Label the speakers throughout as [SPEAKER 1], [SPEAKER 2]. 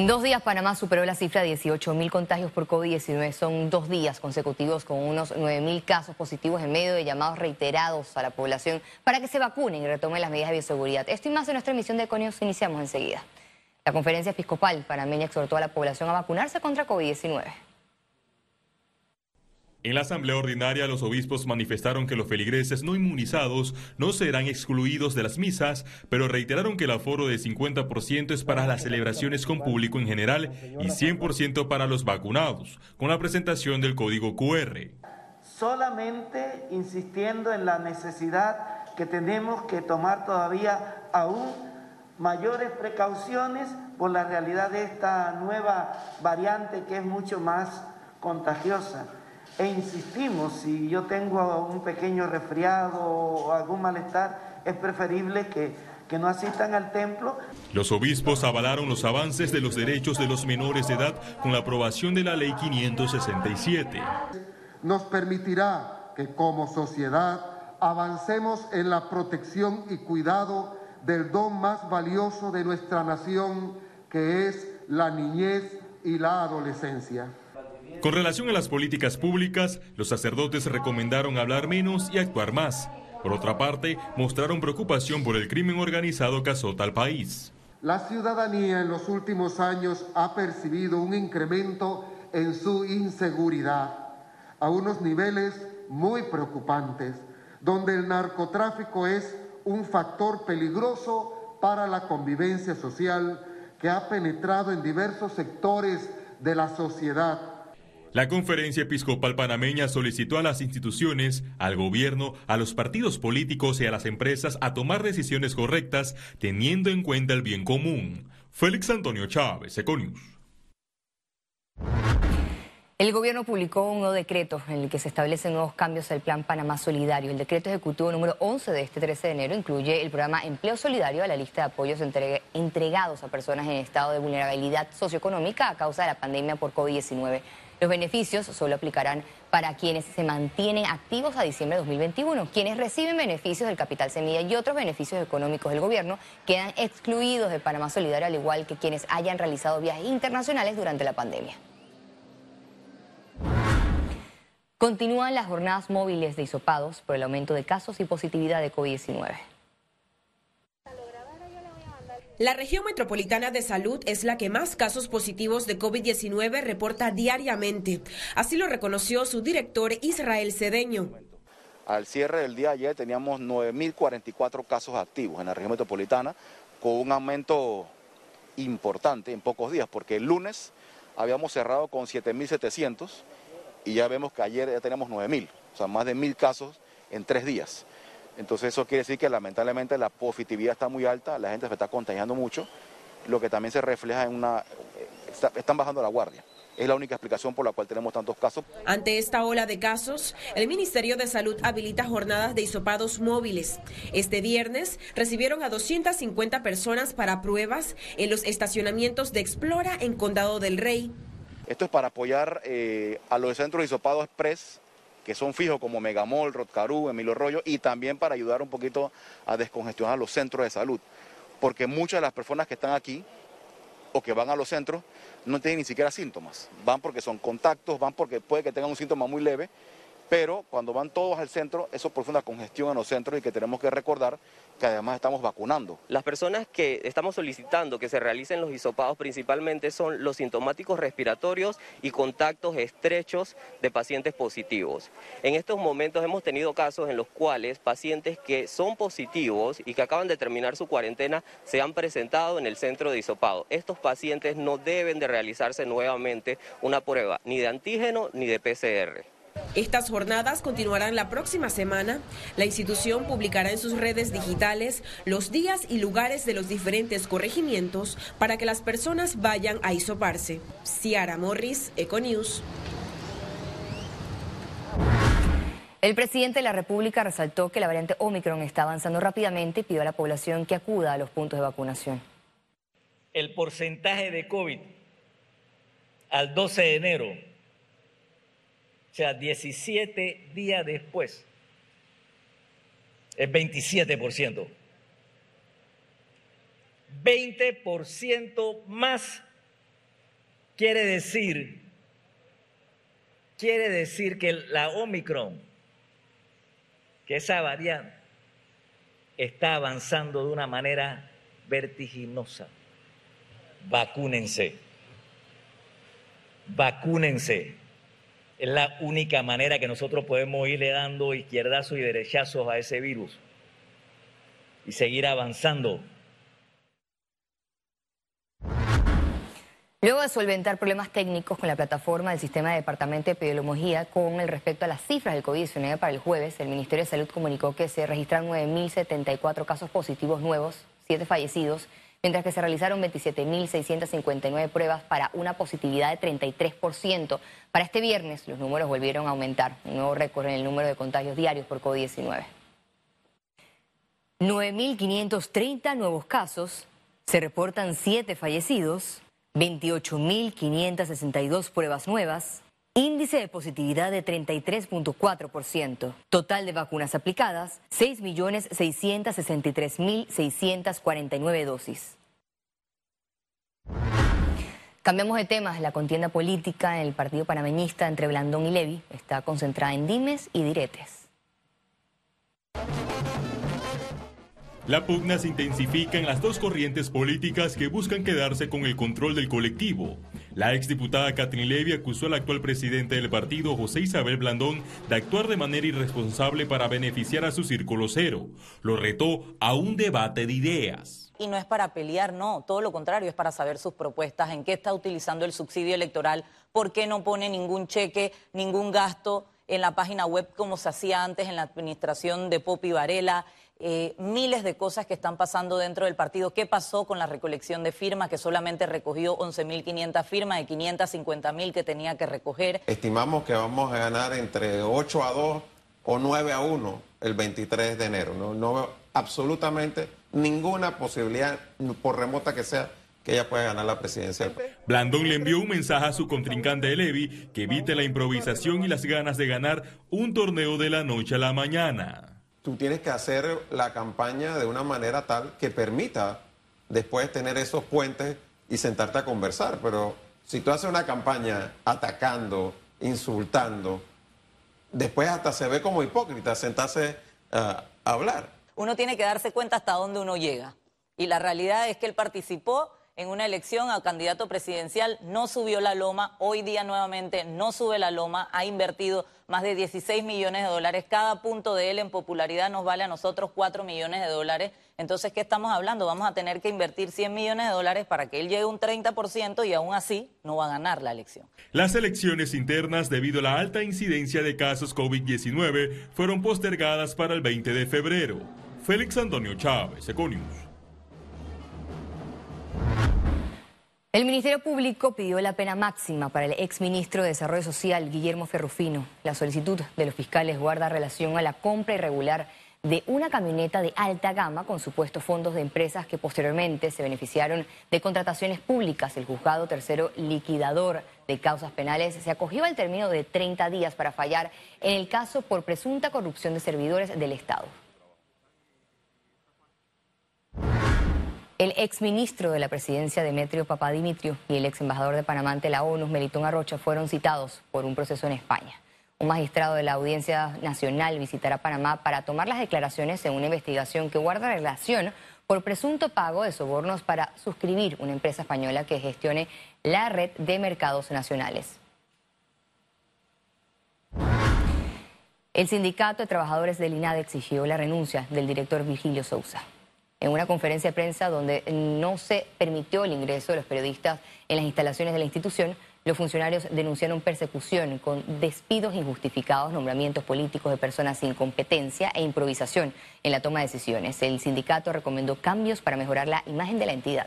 [SPEAKER 1] En dos días Panamá superó la cifra de 18 mil contagios por COVID-19. Son dos días consecutivos con unos 9 mil casos positivos en medio de llamados reiterados a la población para que se vacunen y retomen las medidas de bioseguridad. Esto y más en nuestra emisión de Econios iniciamos enseguida. La conferencia episcopal panameña exhortó a la población a vacunarse contra COVID-19.
[SPEAKER 2] En la asamblea ordinaria, los obispos manifestaron que los feligreses no inmunizados no serán excluidos de las misas, pero reiteraron que el aforo de 50% es para las celebraciones con público en general y 100% para los vacunados, con la presentación del código QR.
[SPEAKER 3] Solamente insistiendo en la necesidad que tenemos que tomar todavía aún mayores precauciones por la realidad de esta nueva variante que es mucho más contagiosa e insistimos, si yo tengo un pequeño resfriado o algún malestar, es preferible que, que no asistan al templo.
[SPEAKER 2] Los obispos avalaron los avances de los derechos de los menores de edad con la aprobación de la Ley 567.
[SPEAKER 4] Nos permitirá que como sociedad avancemos en la protección y cuidado del don más valioso de nuestra nación, que es la niñez y la adolescencia.
[SPEAKER 2] Con relación a las políticas públicas, los sacerdotes recomendaron hablar menos y actuar más. Por otra parte, mostraron preocupación por el crimen organizado que azota al país.
[SPEAKER 4] La ciudadanía en los últimos años ha percibido un incremento en su inseguridad a unos niveles muy preocupantes, donde el narcotráfico es un factor peligroso para la convivencia social que ha penetrado en diversos sectores de la sociedad
[SPEAKER 2] la conferencia episcopal panameña solicitó a las instituciones, al gobierno, a los partidos políticos y a las empresas a tomar decisiones correctas teniendo en cuenta el bien común. Félix Antonio Chávez, Econius.
[SPEAKER 1] El gobierno publicó un nuevo decreto en el que se establecen nuevos cambios al Plan Panamá Solidario. El decreto ejecutivo número 11 de este 13 de enero incluye el programa Empleo Solidario a la lista de apoyos entregados a personas en estado de vulnerabilidad socioeconómica a causa de la pandemia por COVID-19. Los beneficios solo aplicarán para quienes se mantienen activos a diciembre de 2021. Quienes reciben beneficios del capital semilla y otros beneficios económicos del gobierno quedan excluidos de Panamá Solidario, al igual que quienes hayan realizado viajes internacionales durante la pandemia. Continúan las jornadas móviles de isopados por el aumento de casos y positividad de COVID-19.
[SPEAKER 5] La región metropolitana de salud es la que más casos positivos de COVID-19 reporta diariamente. Así lo reconoció su director Israel Cedeño.
[SPEAKER 6] Al cierre del día ayer teníamos 9.044 casos activos en la región metropolitana, con un aumento importante en pocos días, porque el lunes habíamos cerrado con 7.700 y ya vemos que ayer ya tenemos 9.000, o sea, más de 1.000 casos en tres días. Entonces eso quiere decir que lamentablemente la positividad está muy alta, la gente se está contagiando mucho, lo que también se refleja en una... están bajando la guardia. Es la única explicación por la cual tenemos tantos casos.
[SPEAKER 5] Ante esta ola de casos, el Ministerio de Salud habilita jornadas de hisopados móviles. Este viernes recibieron a 250 personas para pruebas en los estacionamientos de Explora en Condado del Rey.
[SPEAKER 6] Esto es para apoyar eh, a los centros de hisopados express que son fijos como Megamol, Rotcarú, Emilio Rollo, y también para ayudar un poquito a descongestionar los centros de salud. Porque muchas de las personas que están aquí o que van a los centros no tienen ni siquiera síntomas. Van porque son contactos, van porque puede que tengan un síntoma muy leve pero cuando van todos al centro, eso produce una congestión en los centros y que tenemos que recordar que además estamos vacunando.
[SPEAKER 7] Las personas que estamos solicitando que se realicen los hisopados principalmente son los sintomáticos respiratorios y contactos estrechos de pacientes positivos. En estos momentos hemos tenido casos en los cuales pacientes que son positivos y que acaban de terminar su cuarentena se han presentado en el centro de hisopado. Estos pacientes no deben de realizarse nuevamente una prueba ni de antígeno ni de PCR.
[SPEAKER 5] Estas jornadas continuarán la próxima semana. La institución publicará en sus redes digitales los días y lugares de los diferentes corregimientos para que las personas vayan a isoparse. Ciara Morris, Econews.
[SPEAKER 1] El presidente de la República resaltó que la variante Omicron está avanzando rápidamente y pidió a la población que acuda a los puntos de vacunación.
[SPEAKER 8] El porcentaje de COVID al 12 de enero o sea, 17 días después, es 27%. 20% más quiere decir, quiere decir que la Omicron, que esa variante, está avanzando de una manera vertiginosa. Vacúnense. Vacúnense. Es la única manera que nosotros podemos irle dando izquierdazos y derechazos a ese virus y seguir avanzando.
[SPEAKER 1] Luego de solventar problemas técnicos con la plataforma del Sistema de Departamento de Epidemiología con el respecto a las cifras del COVID-19 para el jueves, el Ministerio de Salud comunicó que se registraron 9.074 casos positivos nuevos, 7 fallecidos, mientras que se realizaron 27.659 pruebas para una positividad de 33%. Para este viernes los números volvieron a aumentar, un nuevo récord en el número de contagios diarios por COVID-19. 9.530 nuevos casos, se reportan 7 fallecidos, 28.562 pruebas nuevas, índice de positividad de 33.4%, total de vacunas aplicadas 6.663.649 dosis. Cambiamos de temas. La contienda política en el partido panameñista entre Blandón y Levi está concentrada en dimes y diretes.
[SPEAKER 2] La pugna se intensifica en las dos corrientes políticas que buscan quedarse con el control del colectivo. La exdiputada Catherine Levy acusó al actual presidente del partido, José Isabel Blandón, de actuar de manera irresponsable para beneficiar a su círculo cero. Lo retó a un debate de ideas.
[SPEAKER 9] Y no es para pelear, no, todo lo contrario, es para saber sus propuestas, en qué está utilizando el subsidio electoral, por qué no pone ningún cheque, ningún gasto en la página web como se hacía antes en la administración de Popi Varela, eh, miles de cosas que están pasando dentro del partido. ¿Qué pasó con la recolección de firmas, que solamente recogió 11.500 firmas de 550.000 que tenía que recoger?
[SPEAKER 10] Estimamos que vamos a ganar entre 8 a 2 o 9 a 1 el 23 de enero. No, no veo absolutamente ninguna posibilidad, por remota que sea, que ella pueda ganar la presidencia.
[SPEAKER 2] Blandón le envió un mensaje a su contrincante Levi que evite la improvisación y las ganas de ganar un torneo de la noche a la mañana
[SPEAKER 10] tú tienes que hacer la campaña de una manera tal que permita después tener esos puentes y sentarte a conversar. Pero si tú haces una campaña atacando, insultando, después hasta se ve como hipócrita sentarse a hablar.
[SPEAKER 9] Uno tiene que darse cuenta hasta dónde uno llega. Y la realidad es que él participó en una elección a candidato presidencial, no subió la loma, hoy día nuevamente no sube la loma, ha invertido más de 16 millones de dólares, cada punto de él en popularidad nos vale a nosotros 4 millones de dólares, entonces, ¿qué estamos hablando? Vamos a tener que invertir 100 millones de dólares para que él llegue un 30% y aún así no va a ganar la elección.
[SPEAKER 2] Las elecciones internas, debido a la alta incidencia de casos COVID-19, fueron postergadas para el 20 de febrero. Félix Antonio Chávez, Econius.
[SPEAKER 1] El Ministerio Público pidió la pena máxima para el exministro de Desarrollo Social, Guillermo Ferrufino. La solicitud de los fiscales guarda relación a la compra irregular de una camioneta de alta gama con supuestos fondos de empresas que posteriormente se beneficiaron de contrataciones públicas. El juzgado tercero liquidador de causas penales se acogió al término de 30 días para fallar en el caso por presunta corrupción de servidores del Estado. El exministro de la presidencia Demetrio Papadimitrio y el ex embajador de Panamá ante la ONU, Melitón Arrocha, fueron citados por un proceso en España. Un magistrado de la Audiencia Nacional visitará Panamá para tomar las declaraciones en una investigación que guarda relación por presunto pago de sobornos para suscribir una empresa española que gestione la red de mercados nacionales. El sindicato de trabajadores del INADE exigió la renuncia del director Virgilio Sousa en una conferencia de prensa donde no se permitió el ingreso de los periodistas en las instalaciones de la institución, los funcionarios denunciaron persecución con despidos injustificados, nombramientos políticos de personas sin competencia e improvisación en la toma de decisiones. El sindicato recomendó cambios para mejorar la imagen de la entidad.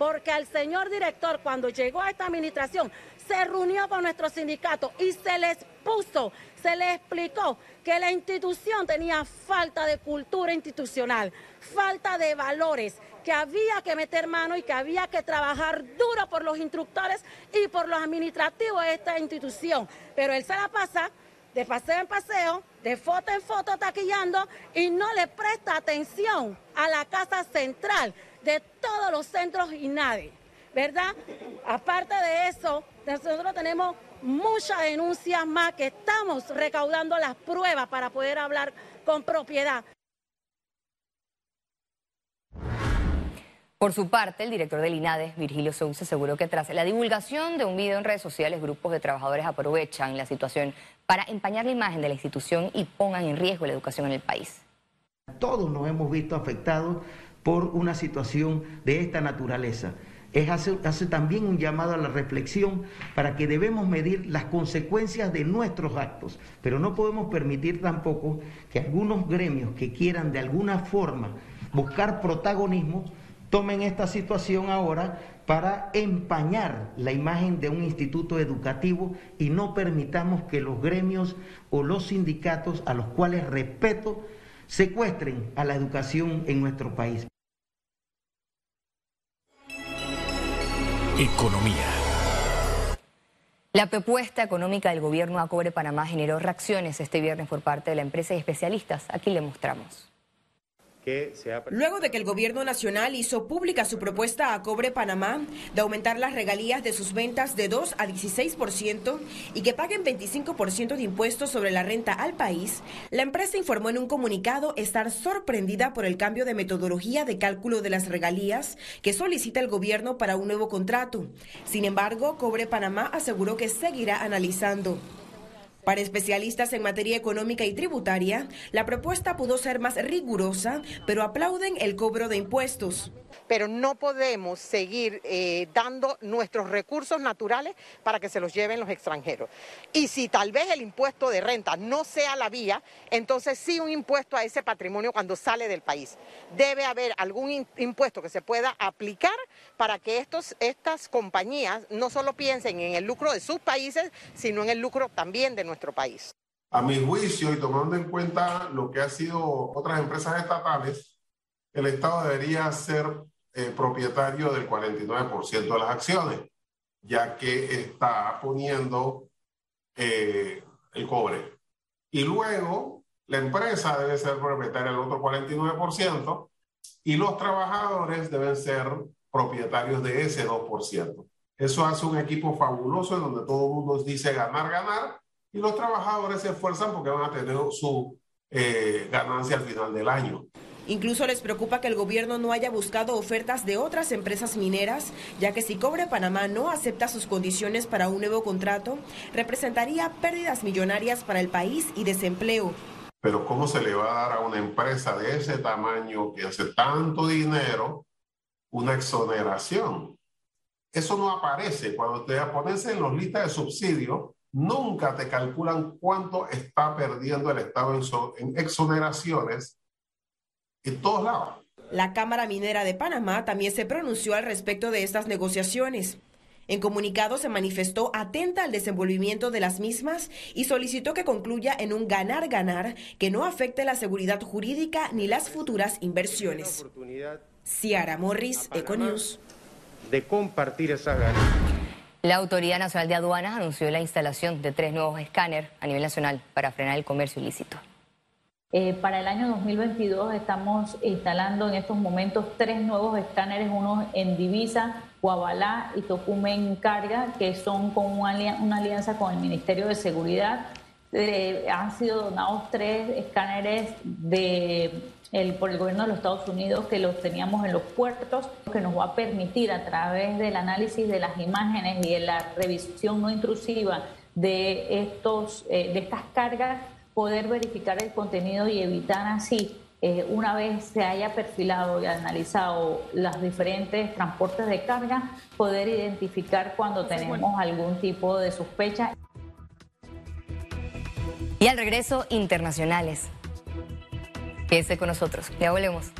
[SPEAKER 11] Porque al señor director, cuando llegó a esta administración, se reunió con nuestro sindicato y se les puso, se les explicó que la institución tenía falta de cultura institucional, falta de valores, que había que meter mano y que había que trabajar duro por los instructores y por los administrativos de esta institución. Pero él se la pasa de paseo en paseo, de foto en foto taquillando y no le presta atención a la casa central de todos los centros y nadie. ¿verdad? Aparte de eso, nosotros tenemos muchas denuncias más que estamos recaudando las pruebas para poder hablar con propiedad.
[SPEAKER 1] Por su parte, el director del INADE, Virgilio Sousa, aseguró que tras la divulgación de un video en redes sociales, grupos de trabajadores aprovechan la situación para empañar la imagen de la institución y pongan en riesgo la educación en el país.
[SPEAKER 12] Todos nos hemos visto afectados por una situación de esta naturaleza. Es hace, también un llamado a la reflexión para que debemos medir las consecuencias de nuestros actos, pero no podemos permitir tampoco que algunos gremios que quieran de alguna forma buscar protagonismo tomen esta situación ahora para empañar la imagen de un instituto educativo y no permitamos que los gremios o los sindicatos, a los cuales respeto, secuestren a la educación en nuestro país.
[SPEAKER 13] Economía.
[SPEAKER 1] La propuesta económica del gobierno a Cobre Panamá generó reacciones este viernes por parte de la empresa y especialistas. Aquí le mostramos.
[SPEAKER 5] Luego de que el gobierno nacional hizo pública su propuesta a Cobre Panamá de aumentar las regalías de sus ventas de 2 a 16% y que paguen 25% de impuestos sobre la renta al país, la empresa informó en un comunicado estar sorprendida por el cambio de metodología de cálculo de las regalías que solicita el gobierno para un nuevo contrato. Sin embargo, Cobre Panamá aseguró que seguirá analizando. Para especialistas en materia económica y tributaria, la propuesta pudo ser más rigurosa, pero aplauden el cobro de impuestos.
[SPEAKER 14] Pero no podemos seguir eh, dando nuestros recursos naturales para que se los lleven los extranjeros. Y si tal vez el impuesto de renta no sea la vía, entonces sí un impuesto a ese patrimonio cuando sale del país. Debe haber algún impuesto que se pueda aplicar para que estos, estas compañías no solo piensen en el lucro de sus países, sino en el lucro también de nuestro país.
[SPEAKER 15] A mi juicio y tomando en cuenta lo que han sido otras empresas estatales, el Estado debería ser eh, propietario del 49% de las acciones, ya que está poniendo eh, el cobre. Y luego la empresa debe ser propietaria del otro 49% y los trabajadores deben ser propietarios de ese 2%. Eso hace un equipo fabuloso en donde todo el mundo dice ganar, ganar y los trabajadores se esfuerzan porque van a tener su eh, ganancia al final del año.
[SPEAKER 5] Incluso les preocupa que el gobierno no haya buscado ofertas de otras empresas mineras, ya que si Cobre Panamá no acepta sus condiciones para un nuevo contrato, representaría pérdidas millonarias para el país y desempleo.
[SPEAKER 15] Pero ¿cómo se le va a dar a una empresa de ese tamaño que hace tanto dinero una exoneración? Eso no aparece cuando te pones en los listas de subsidios nunca te calculan cuánto está perdiendo el Estado en, exoneraciones en todos lados.
[SPEAKER 5] La Cámara Minera de Panamá también se pronunció al respecto de estas negociaciones. En comunicado se manifestó atenta al desenvolvimiento de las mismas y solicitó que concluya en un ganar-ganar que no afecte la seguridad jurídica ni las futuras inversiones. Ciara Morris, Econews.
[SPEAKER 16] De compartir esa
[SPEAKER 1] la Autoridad Nacional de Aduanas anunció la instalación de tres nuevos escáneres a nivel nacional para frenar el comercio ilícito.
[SPEAKER 17] Eh, para el año 2022 estamos instalando en estos momentos tres nuevos escáneres, uno en Divisa, Guabalá y Tocumen Carga, que son con una, alianza con el Ministerio de Seguridad. Han sido donados tres escáneres de por el gobierno de los Estados Unidos que los teníamos en los puertos, que nos va a permitir a través del análisis de las imágenes y de la revisión no intrusiva de, estos, eh, de estas cargas, poder verificar el contenido y evitar así, eh, una vez se haya perfilado y analizado los diferentes transportes de carga, poder identificar cuando tenemos algún tipo de sospecha.
[SPEAKER 1] Y al regreso, internacionales. Quédese con nosotros. Ya volvemos.